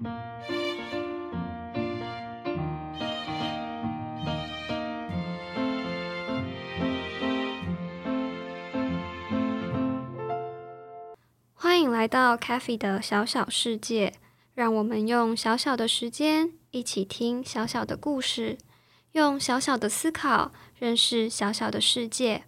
欢迎来到 c a f e 的小小世界，让我们用小小的时间一起听小小的故事，用小小的思考认识小小的世界。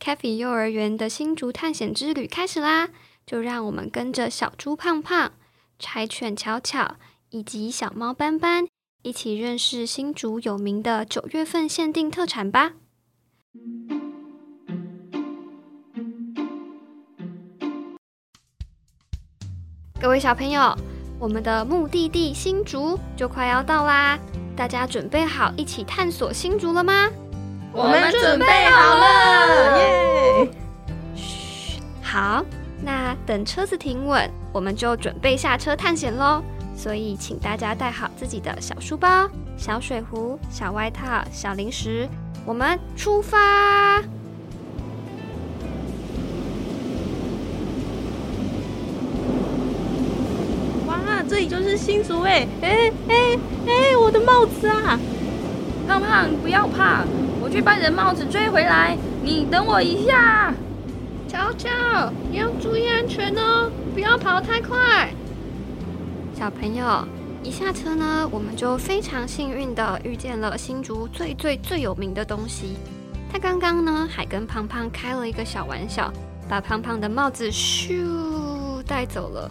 c a f e 幼儿园的新竹探险之旅开始啦！就让我们跟着小猪胖胖、柴犬巧巧以及小猫斑斑一起认识新竹有名的九月份限定特产吧。各位小朋友，我们的目的地新竹就快要到啦！大家准备好一起探索新竹了吗？我们准备好了，耶！嘘，好，那等车子停稳，我们就准备下车探险喽。所以，请大家带好自己的小书包、小水壶、小外套、小零食，我们出发！这里就是新竹哎哎哎哎！我的帽子啊！胖胖，不要怕，我去把你的帽子追回来。你等我一下。乔乔，你要注意安全哦，不要跑太快。小朋友，一下车呢，我们就非常幸运的遇见了新竹最最最有名的东西。他刚刚呢，还跟胖胖开了一个小玩笑，把胖胖的帽子咻带走了。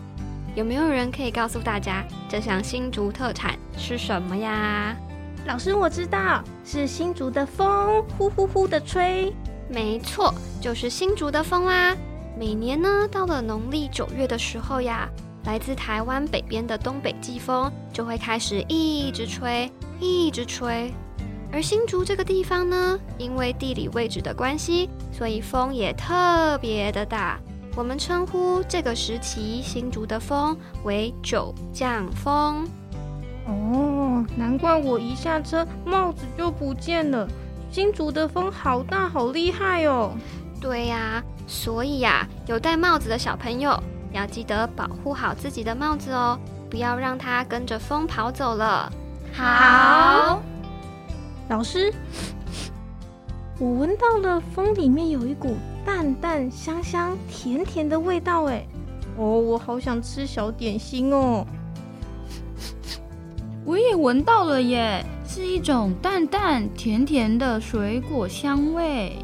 有没有人可以告诉大家，这项新竹特产是什么呀？老师，我知道是新竹的风，呼呼呼的吹。没错，就是新竹的风啦。每年呢，到了农历九月的时候呀，来自台湾北边的东北季风就会开始一直吹，一直吹。而新竹这个地方呢，因为地理位置的关系，所以风也特别的大。我们称呼这个时期新竹的风为九降风。哦，难怪我一下车帽子就不见了。新竹的风好大，好厉害哦。对呀，所以呀，有戴帽子的小朋友要记得保护好自己的帽子哦，不要让它跟着风跑走了。好，老师。我闻到了风里面有一股淡淡香香甜甜的味道，哎，哦，我好想吃小点心哦。我也闻到了耶，是一种淡淡甜甜的水果香味。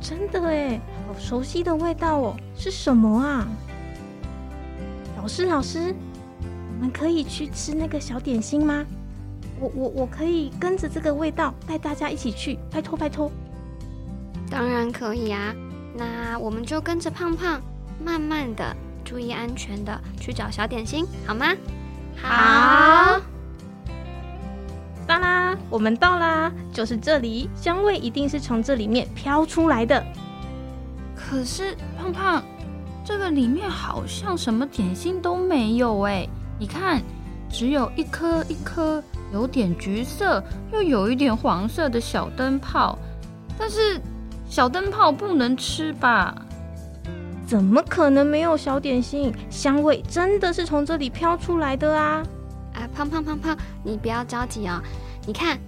真的哎，好熟悉的味道哦，是什么啊？老师，老师，我们可以去吃那个小点心吗？我我我可以跟着这个味道带大家一起去，拜托拜托。当然可以啊，那我们就跟着胖胖，慢慢的，注意安全的去找小点心，好吗？好。到啦，我们到啦，就是这里，香味一定是从这里面飘出来的。可是胖胖，这个里面好像什么点心都没有哎，你看，只有一颗一颗。有点橘色，又有一点黄色的小灯泡，但是小灯泡不能吃吧？怎么可能没有小点心？香味真的是从这里飘出来的啊！啊，胖胖胖胖，你不要着急啊！你看，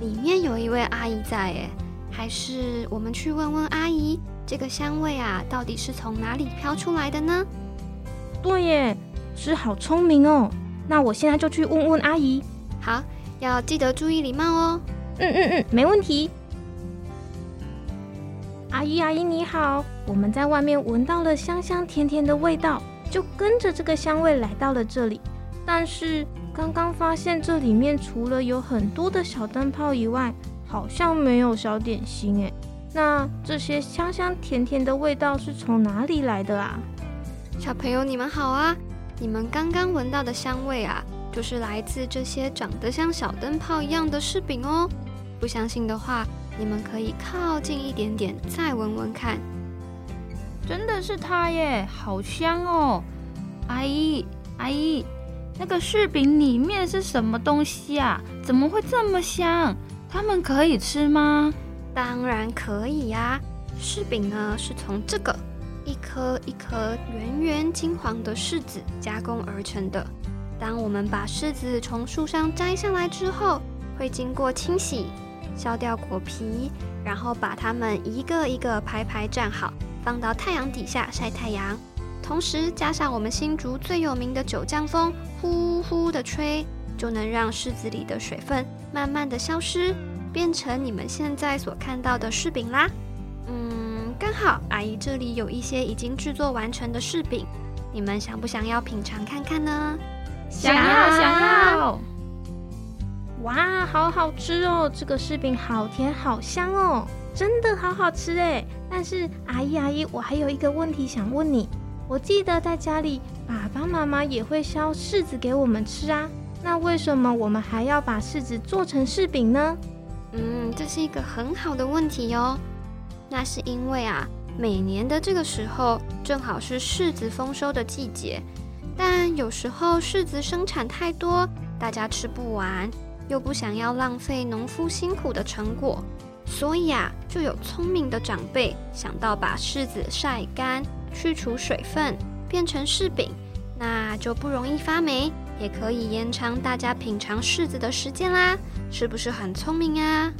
里面有一位阿姨在哎，还是我们去问问阿姨，这个香味啊，到底是从哪里飘出来的呢？对耶，是好聪明哦！那我现在就去问问阿姨。好，要记得注意礼貌哦。嗯嗯嗯，没问题。阿姨阿姨你好，我们在外面闻到了香香甜甜的味道，就跟着这个香味来到了这里。但是刚刚发现这里面除了有很多的小灯泡以外，好像没有小点心诶。那这些香香甜甜的味道是从哪里来的啊？小朋友你们好啊，你们刚刚闻到的香味啊。就是来自这些长得像小灯泡一样的柿饼哦。不相信的话，你们可以靠近一点点，再闻闻看。真的是它耶，好香哦！阿姨，阿姨，那个柿饼里面是什么东西啊？怎么会这么香？它们可以吃吗？当然可以呀。柿饼呢，是从这个一颗一颗圆圆金黄的柿子加工而成的。当我们把柿子从树上摘下来之后，会经过清洗，削掉果皮，然后把它们一个一个排排站好，放到太阳底下晒太阳。同时加上我们新竹最有名的九降风，呼呼的吹，就能让柿子里的水分慢慢的消失，变成你们现在所看到的柿饼啦。嗯，刚好阿姨这里有一些已经制作完成的柿饼，你们想不想要品尝看看呢？想要，想要。哇，好好吃哦！这个柿饼好甜，好香哦，真的好好吃哎。但是阿姨，阿姨，我还有一个问题想问你。我记得在家里，爸爸妈妈也会削柿子给我们吃啊。那为什么我们还要把柿子做成柿饼呢？嗯，这是一个很好的问题哟。那是因为啊，每年的这个时候正好是柿子丰收的季节，但有时候柿子生产太多，大家吃不完，又不想要浪费农夫辛苦的成果，所以啊，就有聪明的长辈想到把柿子晒干。去除水分，变成柿饼，那就不容易发霉，也可以延长大家品尝柿子的时间啦，是不是很聪明啊？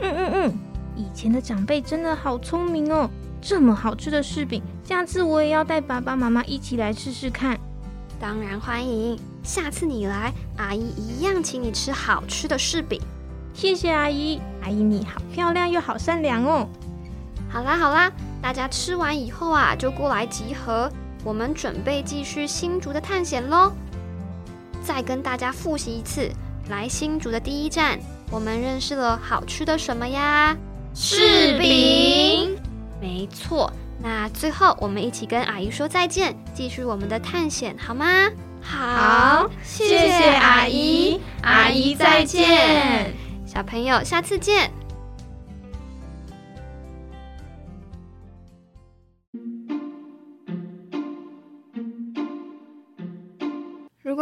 嗯嗯嗯，以前的长辈真的好聪明哦，这么好吃的柿饼，下次我也要带爸爸妈妈一起来试试看。当然欢迎，下次你来，阿姨一样请你吃好吃的柿饼。谢谢阿姨，阿姨你好漂亮又好善良哦。好啦好啦。大家吃完以后啊，就过来集合，我们准备继续新竹的探险喽。再跟大家复习一次，来新竹的第一站，我们认识了好吃的什么呀？柿饼。没错。那最后我们一起跟阿姨说再见，继续我们的探险，好吗？好，谢谢阿姨，阿姨再见。小朋友，下次见。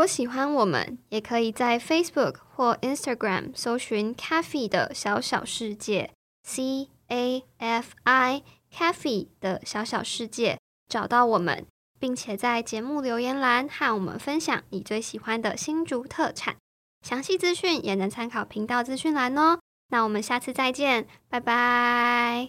果喜欢我们，也可以在 Facebook 或 Instagram 搜寻 “Cafe 的小小世界 ”（C A F I Cafe 的小小世界）找到我们，并且在节目留言栏和我们分享你最喜欢的新竹特产。详细资讯也能参考频道资讯栏哦。那我们下次再见，拜拜。